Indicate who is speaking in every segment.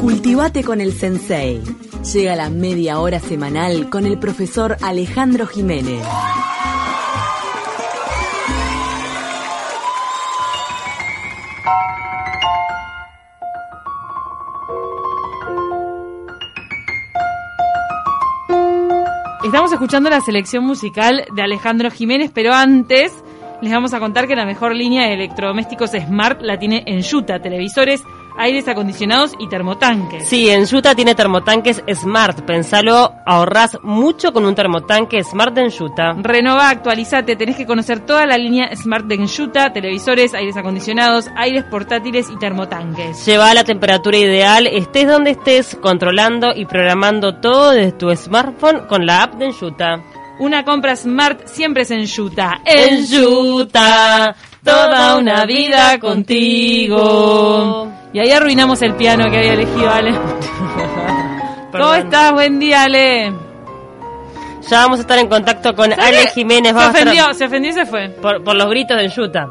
Speaker 1: Cultivate con el Sensei. Llega la media hora semanal con el profesor Alejandro Jiménez.
Speaker 2: Estamos escuchando la selección musical de Alejandro Jiménez, pero antes les vamos a contar que la mejor línea de electrodomésticos Smart la tiene en Yuta, televisores aires acondicionados y termotanques.
Speaker 3: Sí, en Yuta tiene termotanques Smart. Pensalo, ahorrás mucho con un termotanque Smart de Enjuta.
Speaker 2: Renova, actualizate, tenés que conocer toda la línea Smart de Enjuta, televisores, aires acondicionados, aires portátiles y termotanques.
Speaker 3: Lleva la temperatura ideal, estés donde estés, controlando y programando todo desde tu smartphone con la app de Enjuta.
Speaker 2: Una compra Smart siempre es en Yuta.
Speaker 3: Enjuta, toda una vida contigo.
Speaker 2: Y ahí arruinamos el piano que había elegido Ale. ¿Cómo estás? Buen día, Ale.
Speaker 3: Ya vamos a estar en contacto con Ale Jiménez.
Speaker 2: Se ofendió, se ofendió y se fue.
Speaker 3: Por, por los gritos de Yuta.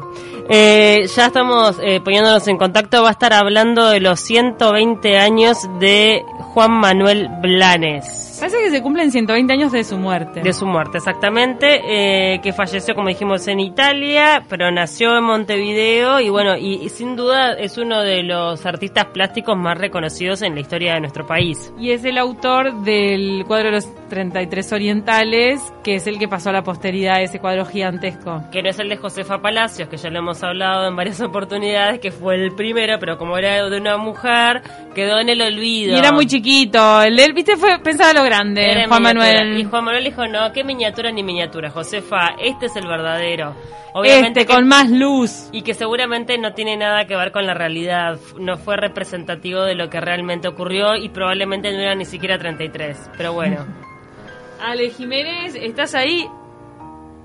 Speaker 3: Eh, ya estamos eh, poniéndonos en contacto. Va a estar hablando de los 120 años de Juan Manuel Blanes.
Speaker 2: Parece que se cumplen 120 años de su muerte.
Speaker 3: De su muerte, exactamente. Eh, que falleció, como dijimos, en Italia, pero nació en Montevideo y bueno, y, sin duda es uno de los artistas plásticos más reconocidos en la historia de nuestro país.
Speaker 2: Y es el autor del cuadro de los 33 orientales, que es el que pasó a la posteridad ese cuadro gigantesco.
Speaker 3: Que no es el de Josefa Palacios, que ya lo hemos hablado en varias oportunidades, que fue el primero, pero como era de una mujer, quedó en el olvido.
Speaker 2: Y era muy chiquito. El él, viste, fue pensaba lo grande, Juan Manuel.
Speaker 3: Y Juan Manuel dijo, no, qué miniatura ni miniatura, Josefa, este es el verdadero.
Speaker 2: Obviamente este, con más luz.
Speaker 3: Y que seguramente no tiene nada que ver con la realidad. No fue representativo de lo que realmente ocurrió y probablemente no era ni siquiera 33. Pero bueno.
Speaker 2: Ale Jiménez, ¿estás ahí?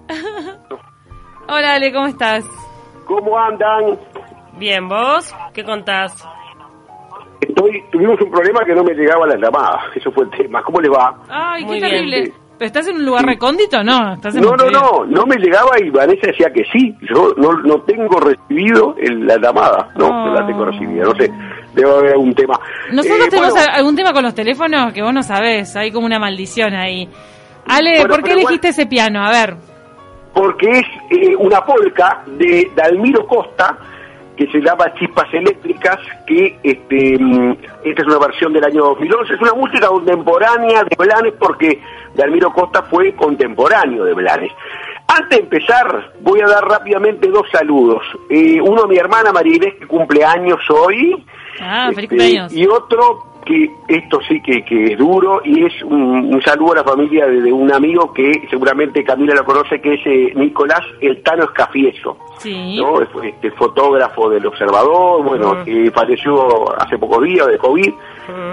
Speaker 2: Hola Ale, ¿cómo estás?
Speaker 4: ¿Cómo andan?
Speaker 3: Bien, ¿vos? ¿Qué contás?
Speaker 4: Estoy, tuvimos un problema que no me llegaba la llamada, eso fue el tema. ¿Cómo le va?
Speaker 2: Ay, qué terrible. ¿Pero estás en un lugar recóndito no? ¿Estás en
Speaker 4: no, no, no, no me llegaba y Vanessa decía que sí. Yo no, no tengo recibido el, la llamada, no, no, la tengo recibida, no sé. Debe haber algún tema.
Speaker 2: Nosotros eh, tenemos algún tema con los teléfonos que vos no sabés, hay como una maldición ahí. Ale, ¿por qué elegiste ese piano? A ver.
Speaker 4: Porque es eh, una polca de Dalmiro Costa, que se llama Chispas Eléctricas, que este, mm, esta es una versión del año 2011, es una música contemporánea de Blanes porque Dalmiro Costa fue contemporáneo de Blanes. Antes de empezar, voy a dar rápidamente dos saludos. Eh, uno a mi hermana María que cumple años hoy.
Speaker 2: Ah, feliz este,
Speaker 4: Y otro que esto sí que, que es duro y es un, saludo a la familia de, un amigo que seguramente Camila lo conoce, que es eh, Nicolás El Tano Escafieso,
Speaker 2: sí.
Speaker 4: ¿no? este fotógrafo del Observador, bueno, que falleció hace pocos días de COVID,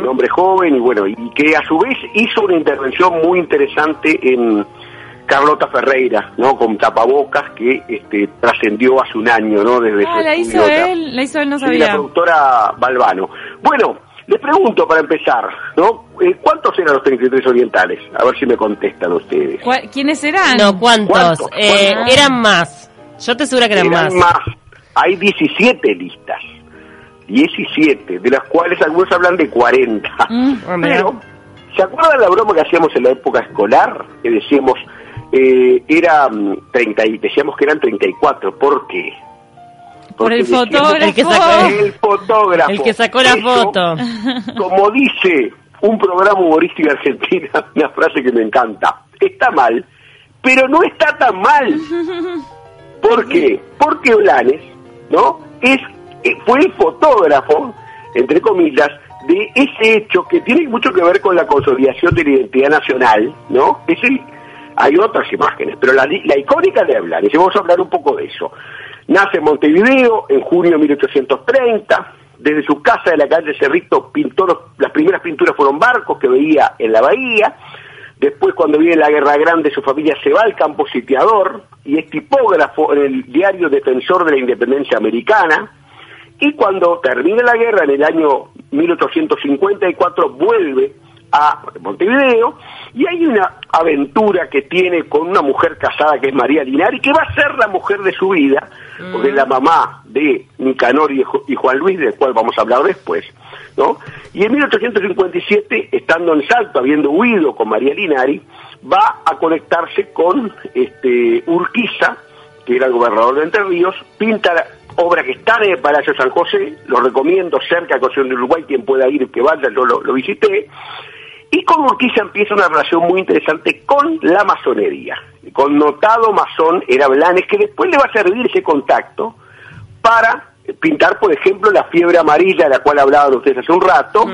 Speaker 4: un hombre joven y bueno, y que a su vez hizo una intervención muy interesante en Carlota Ferreira, ¿no? Con tapabocas que este, trascendió hace un año, ¿no?
Speaker 2: Desde ah, la hizo él, la hizo él, no sabía.
Speaker 4: la productora Balbano. Bueno, les pregunto para empezar, ¿no? Eh, ¿Cuántos eran los 33 orientales? A ver si me contestan ustedes.
Speaker 2: ¿Quiénes eran?
Speaker 3: No, ¿cuántos? Eh, eran más. Yo te aseguro que eran,
Speaker 4: eran más. Hay 17 listas. 17, de las cuales algunos hablan de 40. Mm, Pero, ¿se acuerdan la broma que hacíamos en la época escolar? Que decíamos, eh, era 30 mm, y decíamos que eran 34. ¿Por qué?
Speaker 2: Por el fotógrafo.
Speaker 3: El que sacó, el fotógrafo. El que sacó la foto.
Speaker 4: Como dice un programa humorístico argentino, una frase que me encanta. Está mal, pero no está tan mal. ¿Por qué? Porque Blanes, ¿no? Es, eh, fue el fotógrafo, entre comillas, de ese hecho que tiene mucho que ver con la consolidación de la identidad nacional, ¿no? Es hay otras imágenes, pero la, icónica de Blanes, y vamos a hablar un poco de eso. Nace en Montevideo en junio de 1830. Desde su casa de la calle Cerrito pintó las primeras pinturas fueron barcos que veía en la bahía. Después, cuando viene la Guerra Grande, su familia se va al campo sitiador y es tipógrafo en el diario Defensor de la Independencia Americana. Y cuando termina la guerra, en el año 1854, vuelve a Montevideo y hay una aventura que tiene con una mujer casada que es María Linari, que va a ser la mujer de su vida, porque es la mamá de Nicanor y, Ju- y Juan Luis, del cual vamos a hablar después. ¿no? Y en 1857, estando en Salto, habiendo huido con María Linari, va a conectarse con este Urquiza, que era el gobernador de Entre Ríos, pinta la obra que está en el Palacio San José, lo recomiendo cerca de Concepción de Uruguay, quien pueda ir, que vaya, yo lo, lo visité, y con Urquiza empieza una relación muy interesante con la masonería. El connotado masón era Blanes, que después le va a servir ese contacto para pintar, por ejemplo, la fiebre amarilla de la cual hablaban ustedes hace un rato,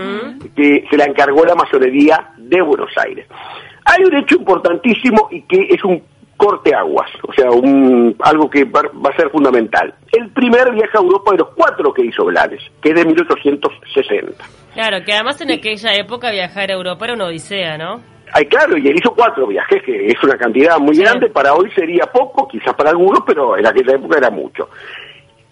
Speaker 4: que se la encargó la masonería de Buenos Aires. Hay un hecho importantísimo y que es un corte aguas, o sea, un, algo que va, va a ser fundamental. El primer viaje a Europa de los cuatro que hizo Blanes, que es de 1860.
Speaker 3: Claro, que además en aquella época viajar a Europa era una odisea, ¿no?
Speaker 4: Ay, claro, y él hizo cuatro viajes, que es una cantidad muy
Speaker 3: Sí.
Speaker 4: grande, para hoy sería poco, quizás para algunos, pero en aquella época era mucho.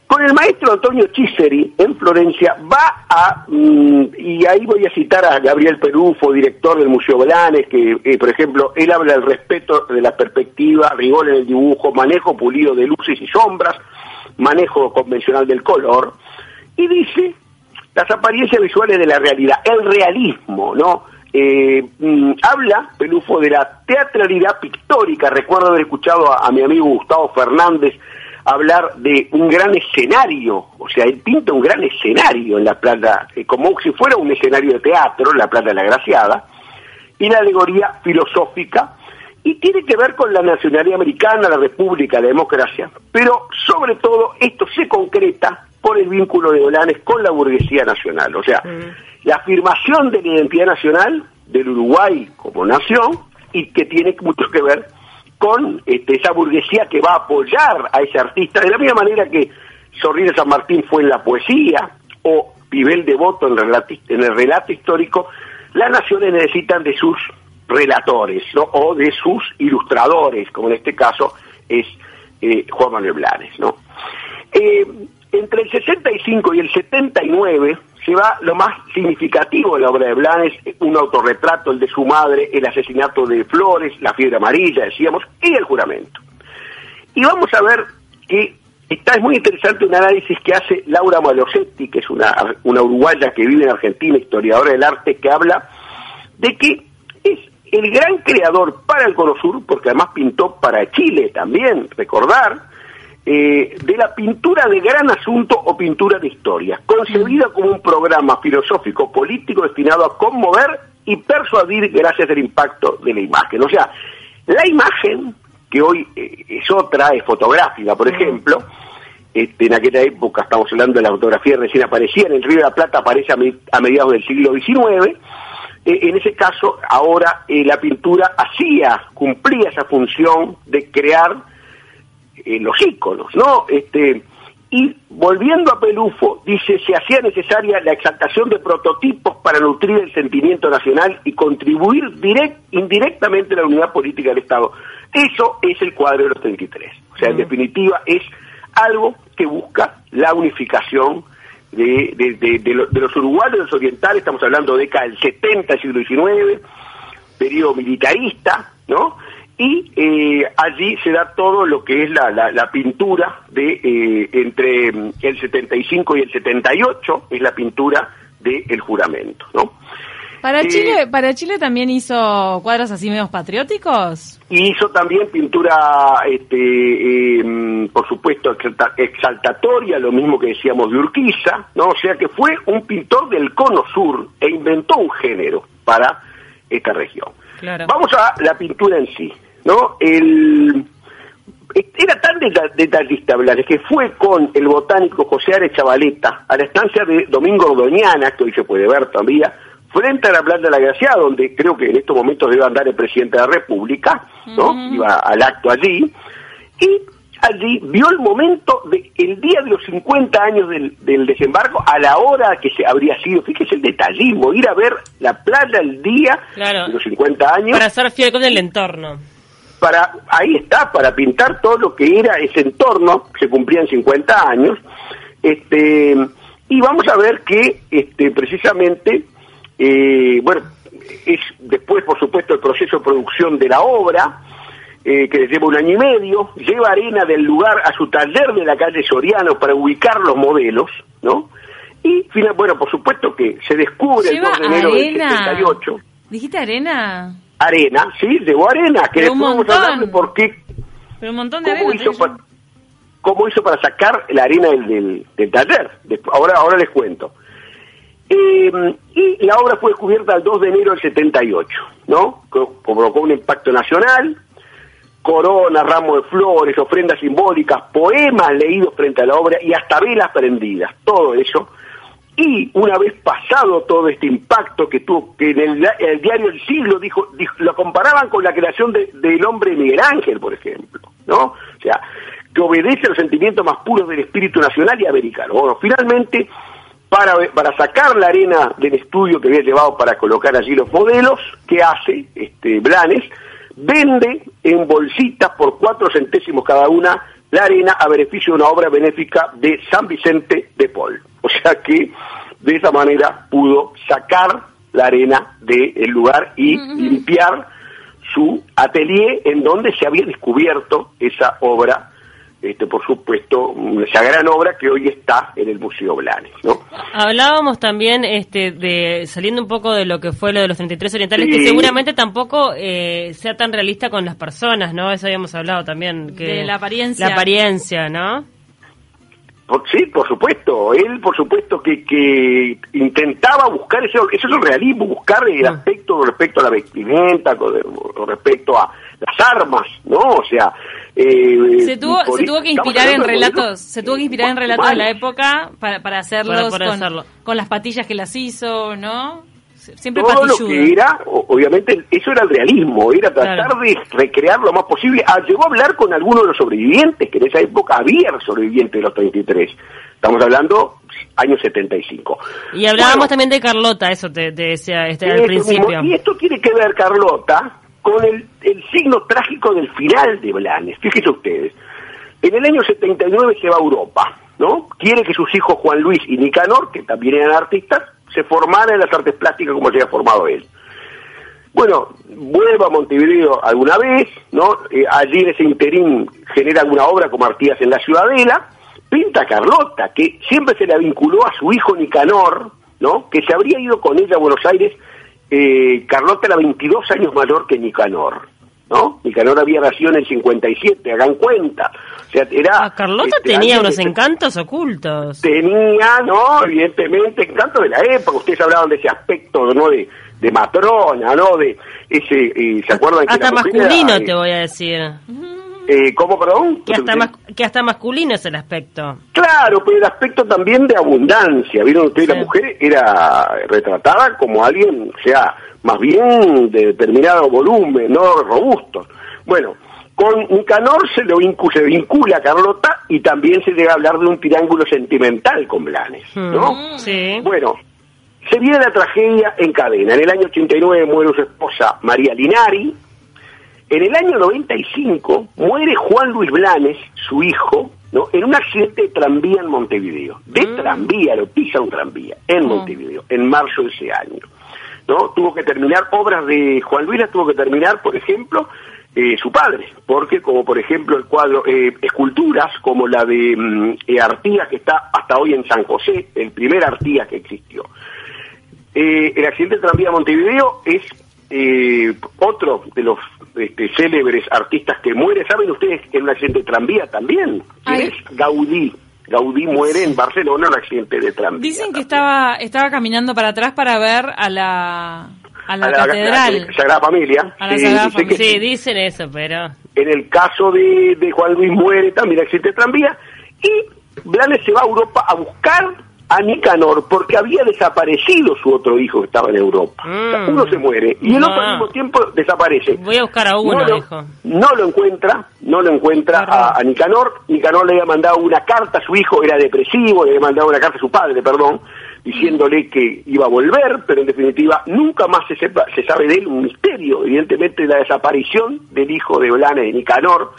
Speaker 4: Con el maestro Antonio Chiseri en Florencia va a, mm, y ahí voy a citar a Gabriel Perufo, director del Museo Blanes, que eh, por ejemplo, él habla del respeto de la perspectiva, rigor en el dibujo, manejo pulido de luces y sombras, manejo convencional del color, y dice las apariencias visuales de la realidad, el realismo, ¿no? Eh, mm, habla Pelufo de la teatralidad pictórica. Recuerdo haber escuchado a, a mi amigo Gustavo Fernández hablar de un gran escenario, o sea, él pinta un gran escenario en la plata, eh, como si fuera un escenario de teatro, la plata de la Graciada, y la alegoría filosófica, y tiene que ver con la nacionalidad americana, la república, la democracia, pero sobre todo esto se concreta por el vínculo de Olanes con la burguesía nacional, o sea, la afirmación de la identidad nacional del Uruguay como nación y que tiene mucho que ver con este, esa burguesía que va a apoyar a ese artista, de la misma manera que Sorrina San Martín fue en la poesía o Pibel Devoto en, en el relato histórico, las naciones necesitan de sus relatores ¿no? o de sus ilustradores, como en este caso es eh, Juan Manuel Blanes. ¿no? Eh, entre el 65 y el 79 se va lo más significativo de la obra de Blanes, un autorretrato, el de su madre, el asesinato de Flores, la fiebre amarilla, decíamos, y el juramento. Y vamos a ver que está es muy interesante un análisis que hace Laura Malosetti, que es una, una uruguaya que vive en Argentina, historiadora del arte, que habla de que es el gran creador para el Cono Sur, porque además pintó para Chile también, recordar, eh, de la pintura de gran asunto o pintura de historia, concebida como un programa filosófico político destinado a conmover y persuadir gracias al impacto de la imagen. O sea, la imagen, que hoy eh, es otra, es fotográfica, por ejemplo, este, en aquella época, estamos hablando de la fotografía recién aparecía, en el Río de la Plata aparece a, me- a mediados del siglo XIX, eh, en ese caso, ahora eh, la pintura hacía, cumplía esa función de crear eh, los íconos, ¿no? Este, y volviendo a Pelufo, dice, se hacía necesaria la exaltación de prototipos para nutrir el sentimiento nacional y contribuir direct, indirectamente a la unidad política del Estado. Eso es el cuadro de los 33. O sea, en definitiva, es algo que busca la unificación de, de, de- de lo- de los uruguayos, de los orientales, estamos hablando de década del 70, siglo XIX, periodo militarista, ¿no? Y eh, allí se da todo lo que es la, la, la pintura de eh, entre mm, el 75 y el 78, es la pintura del juramento, ¿no?
Speaker 2: Para
Speaker 4: Eh,
Speaker 2: Chile, para Chile también hizo cuadros así medios patrióticos.
Speaker 4: Y hizo también pintura, este, eh, mm, por supuesto, exalta- exaltatoria, lo mismo que decíamos de Urquiza, ¿no? O sea que fue un pintor del cono sur e inventó un género para esta región.
Speaker 3: Claro.
Speaker 4: Vamos a la pintura en sí, ¿no? El, era tan deta- detallista Blanes que fue con el botánico José Ares Chavaleta a la estancia de Domingo Ordoñana, que hoy se puede ver todavía, frente a la Planta de la Gracia, donde creo que en estos momentos debe andar el presidente de la República, ¿no? Iba al acto allí, y allí vio el momento de el día de los 50 años del, del desembarco a la hora que se habría sido, fíjese el detallismo, ir a ver la playa el día
Speaker 3: Claro.
Speaker 4: de los 50 años
Speaker 3: Para ser fiel con el entorno.
Speaker 4: Para ahí está para pintar todo lo que era ese entorno se cumplían 50 años este y vamos a ver que este precisamente eh, bueno es después, por supuesto, el proceso de producción de la obra, eh, que lleva un año y medio, lleva arena del lugar a su taller de la calle Soriano para ubicar los modelos, ¿no? Y, final, bueno, por supuesto que se descubre el
Speaker 2: Lleva
Speaker 4: 2 de enero del
Speaker 2: arena.
Speaker 4: 78.
Speaker 2: ¿Dijiste arena?
Speaker 4: Arena, sí, llevó arena, que
Speaker 2: Pero
Speaker 4: después vamos a hablar de por qué
Speaker 2: Pero un montón de
Speaker 4: ¿Cómo
Speaker 2: arena.
Speaker 4: hizo, cómo hizo para sacar la arena del, del- del taller? Despu- ahora, ahora les cuento. Eh, y la obra fue descubierta el 2 de enero del 78, ¿no? Provocó un impacto nacional, corona, ramos de flores, ofrendas simbólicas, poemas leídos frente a la obra y hasta velas prendidas, todo eso. Y una vez pasado todo este impacto que tuvo, que en el, diario El Siglo dijo, lo comparaban con la creación de- del hombre Miguel Ángel, por ejemplo, ¿no? O sea, que obedece a los sentimientos más puros del espíritu nacional y americano. Bueno, finalmente, para, para sacar la arena del estudio que había llevado para colocar allí los modelos, ¿qué hace este Blanes? Vende en bolsitas por cuatro centésimos cada una la arena a beneficio de una obra benéfica de San Vicente de Paul. O sea que de esa manera pudo sacar la arena del lugar y limpiar su atelier en donde se había descubierto esa obra, este, por supuesto, esa gran obra que hoy está en el Museo Blanes, ¿no?
Speaker 3: Hablábamos también, este, de saliendo un poco de lo que fue lo de los 33 orientales,
Speaker 4: Sí.
Speaker 3: que seguramente tampoco eh, sea tan realista con las personas, ¿no? Eso habíamos hablado también. Que
Speaker 2: De la apariencia.
Speaker 3: La apariencia, ¿no?
Speaker 4: Por- sí, por supuesto. Él, por supuesto, que, que intentaba buscar ese, eso es el realismo, buscar el
Speaker 3: Ah.
Speaker 4: aspecto con respecto a la vestimenta, con, con respecto a las armas, ¿no? O sea... eh,
Speaker 2: Se tuvo,
Speaker 4: por-
Speaker 2: se tuvo que inspirar en relatos, se tuvo que inspirar en relatos de la época para, para hacerlos
Speaker 3: Para
Speaker 2: con,
Speaker 3: hacerlo.
Speaker 2: con las patillas que las hizo, ¿no? Siempre
Speaker 4: todo lo que era, obviamente, eso era el realismo, era tratar
Speaker 3: Claro.
Speaker 4: de recrear lo más posible. Ah, llegó a hablar con algunos de los sobrevivientes, que en esa época había sobrevivientes de los 33. Estamos hablando años 75.
Speaker 3: Y hablábamos
Speaker 4: Bueno,
Speaker 3: también de Carlota, eso te, te decía este, al principio.
Speaker 4: mismo. Y esto tiene que ver, Carlota, con el, el signo trágico del final de Blanes. Fíjense ustedes. En el año 79 se va a Europa, ¿no? Quiere que sus hijos Juan Luis y Nicanor, que también eran artistas, se formaran en las artes plásticas como se había formado él. Bueno, vuelve a Montevideo alguna vez, ¿no? Eh, allí en ese interín genera alguna obra como Artigas en la Ciudadela, pinta a Carlota, que siempre se la vinculó a su hijo Nicanor, ¿no? Que se habría ido con ella a Buenos Aires, eh, Carlota era 22 años mayor que Nicanor, ¿no? Nicanor había nacido en el 57, hagan cuenta. O sea, era...
Speaker 3: Ah, Carlota
Speaker 4: este,
Speaker 3: tenía unos
Speaker 4: que-
Speaker 3: encantos ocultos.
Speaker 4: tenía, ¿no? Evidentemente, encanto de la época. Ustedes hablaban de ese aspecto, ¿no? De, de matrona, ¿no? De ese, eh, ¿se acuerdan que
Speaker 3: Hasta
Speaker 4: la mujer
Speaker 3: masculino,
Speaker 4: era,
Speaker 3: te voy a decir.
Speaker 4: Eh, ¿Cómo, perdón?
Speaker 3: Que hasta, mas- que hasta masculino es el aspecto.
Speaker 4: Claro, pero el aspecto también de abundancia. ¿Vieron ustedes?
Speaker 3: Sí.
Speaker 4: La mujer era retratada como alguien, o sea, más bien de determinado volumen, no robusto. Bueno, con Nicanor se, lo vincu- se vincula a Carlota y también se llega a hablar de un triángulo sentimental con Blanes, ¿no?
Speaker 3: Mm, Sí.
Speaker 4: Bueno, se viene la tragedia en cadena. En el año 89 muere su esposa María Linari. En el año 95 muere Juan Luis Blanes, su hijo, ¿no? en un accidente de tranvía en Montevideo. De tranvía, lo pisa un tranvía, en Montevideo, en marzo de ese año. ¿no? Tuvo que terminar obras de Juan Luis, las tuvo que terminar, por ejemplo, eh, su padre, porque como por ejemplo el cuadro, eh, esculturas como la de mm, eh, Artigas que está hasta hoy en San José, el primer Artigas que existió. El accidente de tranvía de Montevideo es eh, otro de los este, célebres artistas que muere. ¿Saben ustedes en un accidente de tranvía también? ¿Quién es? Gaudí. Gaudí muere en Barcelona en un accidente de tranvía.
Speaker 2: Dicen que
Speaker 4: también.
Speaker 2: estaba estaba caminando para atrás para ver a la a la,
Speaker 4: A
Speaker 2: catedral.
Speaker 4: la Sagrada Familia.
Speaker 2: A la
Speaker 4: Sí,
Speaker 2: Sagrada.
Speaker 3: Sí, dicen eso, pero...
Speaker 4: En el caso de, de Juan Luis muere también accidente de tranvía y Blanes se va a Europa a buscar a Nicanor porque había desaparecido su otro hijo que estaba en Europa. O sea,
Speaker 3: Mm.
Speaker 4: uno se muere y el otro
Speaker 3: No.
Speaker 4: al mismo tiempo desaparece.
Speaker 3: Voy a buscar a uno,
Speaker 4: no, lo, no lo encuentra, no lo encuentra a, a Nicanor. Nicanor le había mandado una carta a su hijo, era depresivo, le había mandado una carta a su padre, perdón, diciéndole que iba a volver, pero en definitiva nunca más se, sepa, se sabe de él, un misterio, evidentemente, la desaparición del hijo de Blanes de Nicanor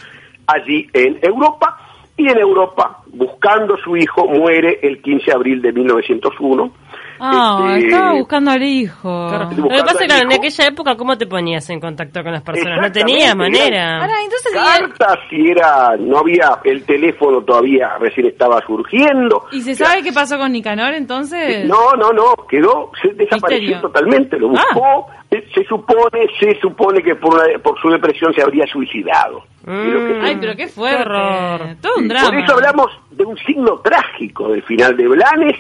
Speaker 4: allí en Europa. Y en Europa, buscando a su hijo, muere el 15 de abril de 1901.
Speaker 2: Ah,
Speaker 4: Este,
Speaker 2: estaba buscando al hijo.
Speaker 3: Claro. Lo que pasa es que en aquella época, ¿cómo te ponías en contacto con las personas? No
Speaker 4: Exactamente,
Speaker 3: tenía
Speaker 4: era-
Speaker 3: manera.
Speaker 2: Ahora, entonces, ¿y él-
Speaker 4: Cartas, si era, no había, el teléfono todavía recién estaba surgiendo.
Speaker 2: ¿y se
Speaker 4: O sea,
Speaker 2: sabe qué pasó con Nicanor entonces?
Speaker 4: No, no, no, quedó, se desapareció
Speaker 2: Misterio.
Speaker 4: totalmente, lo
Speaker 2: Ah.
Speaker 4: buscó, se, se supone, se supone que por, una- por su depresión se habría suicidado.
Speaker 2: Ay, pero qué fuerte.
Speaker 3: Horror.
Speaker 2: Todo un drama.
Speaker 4: Por eso hablamos de un signo trágico del final de Blanes,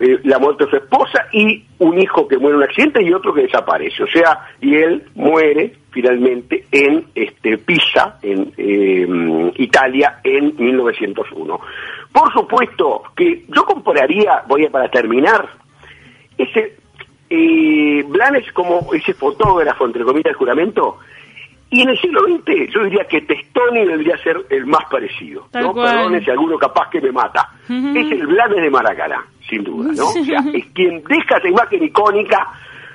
Speaker 4: eh, la muerte de su esposa y un hijo que muere en un accidente y otro que desaparece. O sea, y él muere finalmente en este, Pisa, en eh, Italia, en 1901. Por supuesto que yo compararía, voy a para terminar, ese eh, Blanes como ese fotógrafo, entre comillas, del juramento, y en el siglo XX yo diría que Testoni debería ser el más parecido.
Speaker 2: Tal
Speaker 4: ¿no? Perdone si alguno capaz que me mata. Es el Blanes de Maracaná, sin duda, ¿no? O sea, es quien deja esa imagen icónica,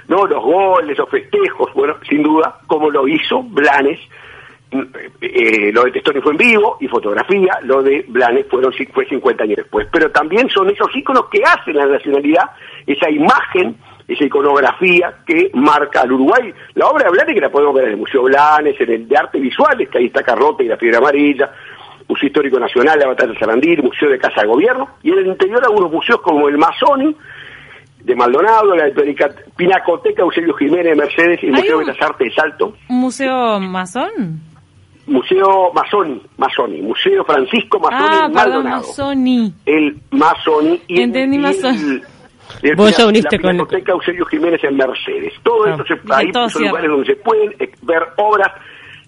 Speaker 4: ¿no? Los goles, los festejos, bueno, sin duda, como lo hizo Blanes. Eh, eh, lo de Testoni fue en vivo y fotografía, lo de Blanes fueron, fue 50 años después. Pero también son esos íconos que hacen la nacionalidad, esa imagen, esa iconografía que marca al Uruguay. La obra de Blanes que la podemos ver en el Museo Blanes, en el de Arte Visuales, que ahí está Carlota y la Piedra Amarilla, Museo Histórico Nacional, la Batalla de Sarandí, Museo de Casa de Gobierno, y en el interior algunos museos como el Masoni, de Maldonado, la Pinacoteca Eusebio Jiménez de Mercedes y el Museo de Bellas Artes de Salto.
Speaker 2: ¿Un museo masón?
Speaker 4: Museo Masoni, Masoni, Museo Francisco Masoni
Speaker 2: ah, perdón,
Speaker 4: Maldonado.
Speaker 2: masoni.
Speaker 4: El Masoni y
Speaker 2: Entendí
Speaker 4: el,
Speaker 2: Masoni.
Speaker 4: el- el
Speaker 3: Vos ya uniste
Speaker 4: la
Speaker 3: con-
Speaker 4: Eusebio Jiménez en Mercedes. Todo
Speaker 3: Ah.
Speaker 4: esto se, ahí
Speaker 2: todo
Speaker 4: son lugares donde se pueden eh, ver obras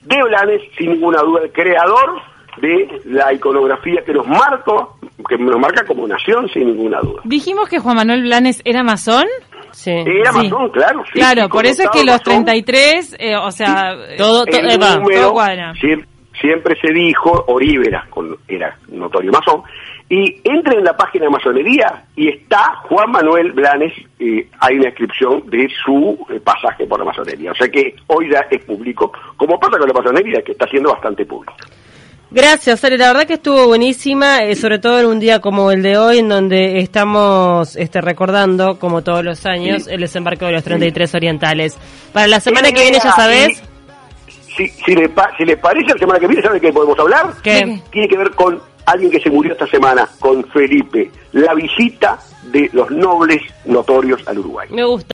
Speaker 4: de Blanes, sin ninguna duda, el creador de la iconografía que nos marcó, que nos marca como nación, sin ninguna duda.
Speaker 2: Dijimos que Juan Manuel Blanes era masón.
Speaker 3: Sí.
Speaker 4: Era
Speaker 2: Sí.
Speaker 4: masón, claro. sí,
Speaker 2: claro, por eso es que los
Speaker 4: masón.
Speaker 2: 33, eh, o sea, eh,
Speaker 3: Todo- todo-
Speaker 4: el
Speaker 3: eh, va.
Speaker 4: número
Speaker 2: Todo cuadra.
Speaker 4: siem- siempre se dijo, Oribe era, con- era notorio masón, y entren en la página de masonería y está Juan Manuel Blanes, eh, hay una inscripción de su eh, pasaje por la masonería. O sea que hoy ya es público, como pasa con la masonería, que está siendo bastante público.
Speaker 3: Gracias, Ale. La verdad que estuvo buenísima, eh, sobre todo en un día como el de hoy, en donde estamos este, recordando, como todos los años,
Speaker 4: Sí.
Speaker 3: el desembarco de los 33 orientales. Para la semana que viene, ya
Speaker 4: y-
Speaker 3: sabes.
Speaker 4: Si, si, le, si le parece, la semana que viene, ¿sabe de qué podemos hablar?
Speaker 3: ¿Qué?
Speaker 4: Tiene que ver con alguien que se murió esta semana, con Felipe, la visita de los nobles notorios al Uruguay.
Speaker 3: Me gusta.